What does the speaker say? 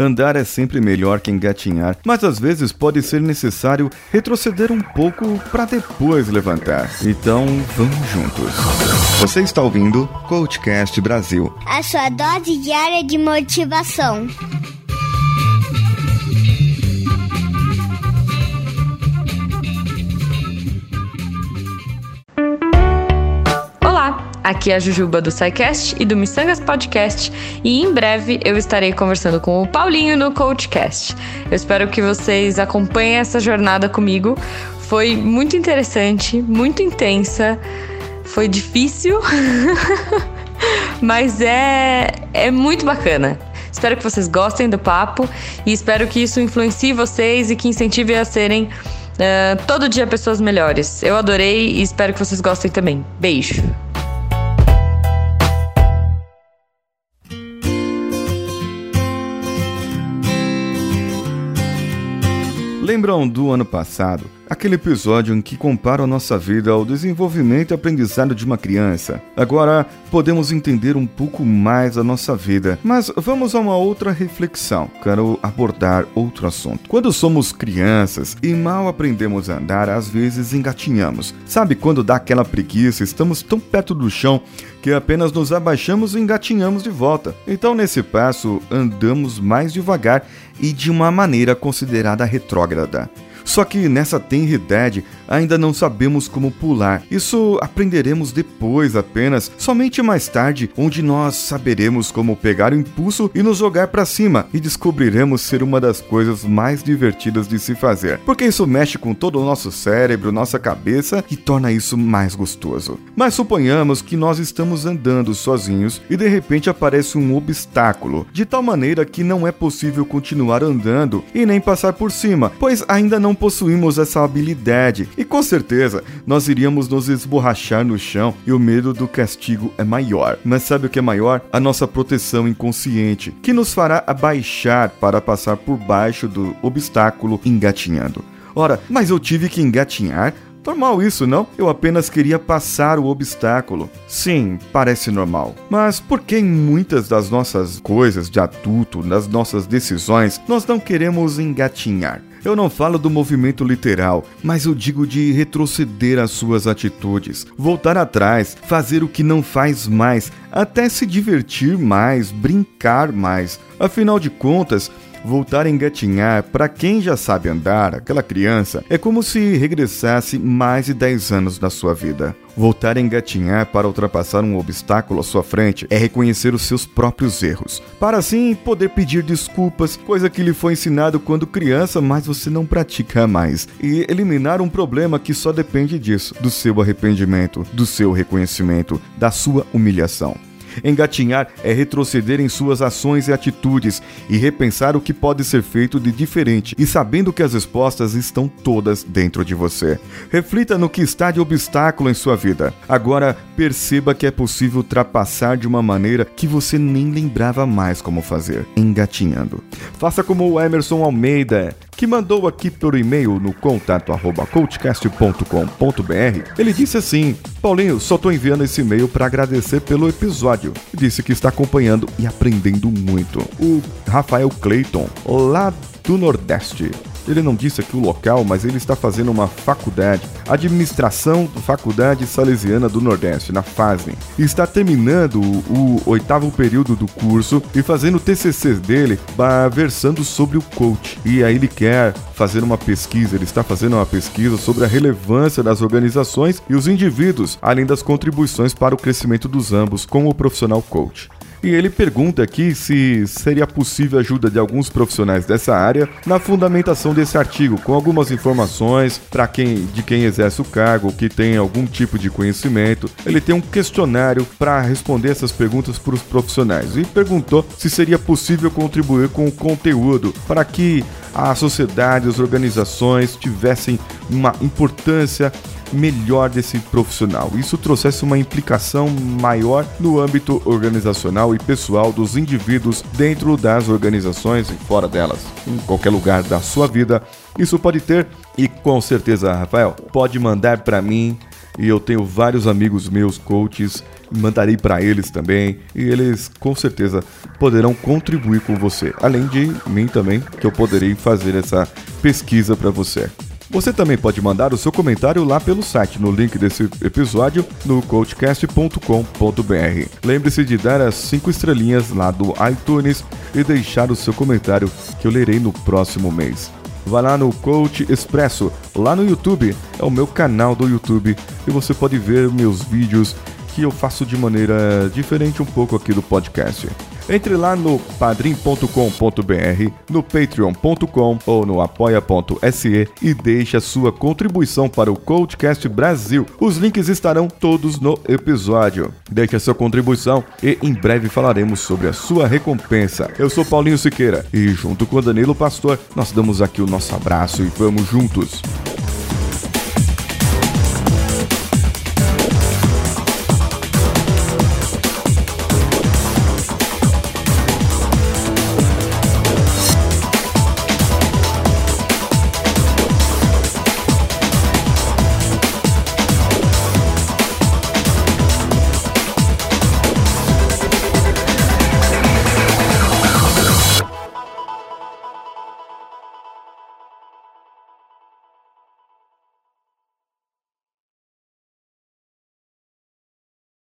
Andar é sempre melhor que engatinhar, mas às vezes pode ser necessário retroceder um pouco para depois levantar. Então, vamos juntos. Você está ouvindo Coachcast Brasil. A sua dose diária de motivação. Aqui é a Jujuba do SciCast e do Missangas Podcast e em breve eu estarei conversando com o Paulinho no CoachCast. Eu espero que vocês acompanhem essa jornada comigo. Foi muito interessante, muito intensa, foi difícil, mas é, é muito bacana. Espero que vocês gostem do papo e espero que isso influencie vocês e que incentive a serem uh, todo dia pessoas melhores. Eu adorei e espero que vocês gostem também. Beijo! Lembram do ano passado? Aquele episódio em que compara a nossa vida ao desenvolvimento e aprendizado de uma criança. Agora podemos entender um pouco mais a nossa vida, mas vamos a uma outra reflexão. Quero abordar outro assunto. Quando somos crianças e mal aprendemos a andar, às vezes engatinhamos. Sabe quando dá aquela preguiça, estamos tão perto do chão que apenas nos abaixamos e engatinhamos de volta. Então, nesse passo, andamos mais devagar e de uma maneira considerada retrógrada. Só que nessa tenra ainda não sabemos como pular. Isso aprenderemos depois apenas, somente mais tarde, onde nós saberemos como pegar o impulso e nos jogar para cima e descobriremos ser uma das coisas mais divertidas de se fazer. Porque isso mexe com todo o nosso cérebro, nossa cabeça e torna isso mais gostoso. Mas suponhamos que nós estamos andando sozinhos e de repente aparece um obstáculo, de tal maneira que não é possível continuar andando e nem passar por cima, pois ainda não possuímos essa habilidade e com certeza nós iríamos nos esborrachar no chão e o medo do castigo é maior. Mas sabe o que é maior? A nossa proteção inconsciente, que nos fará abaixar para passar por baixo do obstáculo engatinhando. Ora, mas eu tive que engatinhar Normal isso, não? Eu apenas queria passar o obstáculo. Sim, parece normal. Mas por que em muitas das nossas coisas de adulto, nas nossas decisões, nós não queremos engatinhar? Eu não falo do movimento literal, mas eu digo de retroceder às suas atitudes, voltar atrás, fazer o que não faz mais, até se divertir mais, brincar mais. Afinal de contas, Voltar a engatinhar, para quem já sabe andar, aquela criança, é como se regressasse mais de 10 anos da sua vida. Voltar a engatinhar para ultrapassar um obstáculo à sua frente é reconhecer os seus próprios erros, para assim poder pedir desculpas, coisa que lhe foi ensinado quando criança, mas você não pratica mais, e eliminar um problema que só depende disso, do seu arrependimento, do seu reconhecimento, da sua humilhação. Engatinhar é retroceder em suas ações e atitudes e repensar o que pode ser feito de diferente e sabendo que as respostas estão todas dentro de você. Reflita no que está de obstáculo em sua vida. Agora perceba que é possível ultrapassar de uma maneira que você nem lembrava mais como fazer, engatinhando. Faça como o Emerson Almeida, que mandou aqui por e-mail no contato arroba coachcast.com.br. Ele disse assim: Paulinho, só tô enviando esse e-mail para agradecer pelo episódio. Disse que está acompanhando e aprendendo muito. O Rafael Clayton, lá do Nordeste. Ele não disse aqui o local, mas ele está fazendo uma faculdade, Administração da Faculdade Salesiana do Nordeste, na FASEM. E está terminando o, oitavo período do curso e fazendo o TCC dele, versando sobre o coach. E aí ele quer fazer uma pesquisa, ele está fazendo uma pesquisa sobre a relevância das organizações e os indivíduos, além das contribuições para o crescimento dos ambos com o profissional coach. E ele pergunta aqui se seria possível a ajuda de alguns profissionais dessa área na fundamentação desse artigo, com algumas informações para quem de quem exerce o cargo, que tem algum tipo de conhecimento. Ele tem um questionário para responder essas perguntas para os profissionais e perguntou se seria possível contribuir com o conteúdo para que a sociedade, as organizações tivessem uma importância melhor desse profissional. Isso trouxesse uma implicação maior no âmbito organizacional e pessoal dos indivíduos dentro das organizações e fora delas, em qualquer lugar da sua vida. Isso pode ter e com certeza, Rafael, pode mandar para mim e eu tenho vários amigos meus coaches, mandarei para eles também e eles com certeza poderão contribuir com você, além de mim também, que eu poderei fazer essa pesquisa para você. Você também pode mandar o seu comentário lá pelo site, no link desse episódio, no coachcast.com.br. Lembre-se de dar as 5 estrelinhas lá do iTunes e deixar o seu comentário que eu lerei no próximo mês. Vá lá no Coach Expresso, lá no YouTube, é o meu canal do YouTube e você pode ver meus vídeos que eu faço de maneira diferente um pouco aqui do podcast. Entre lá no padrim.com.br, no patreon.com ou no apoia.se e deixe a sua contribuição para o Coachcast Brasil. Os links estarão todos no episódio. Deixe a sua contribuição e em breve falaremos sobre a sua recompensa. Eu sou Paulinho Siqueira e junto com Danilo Pastor, nós damos aqui o nosso abraço e vamos juntos.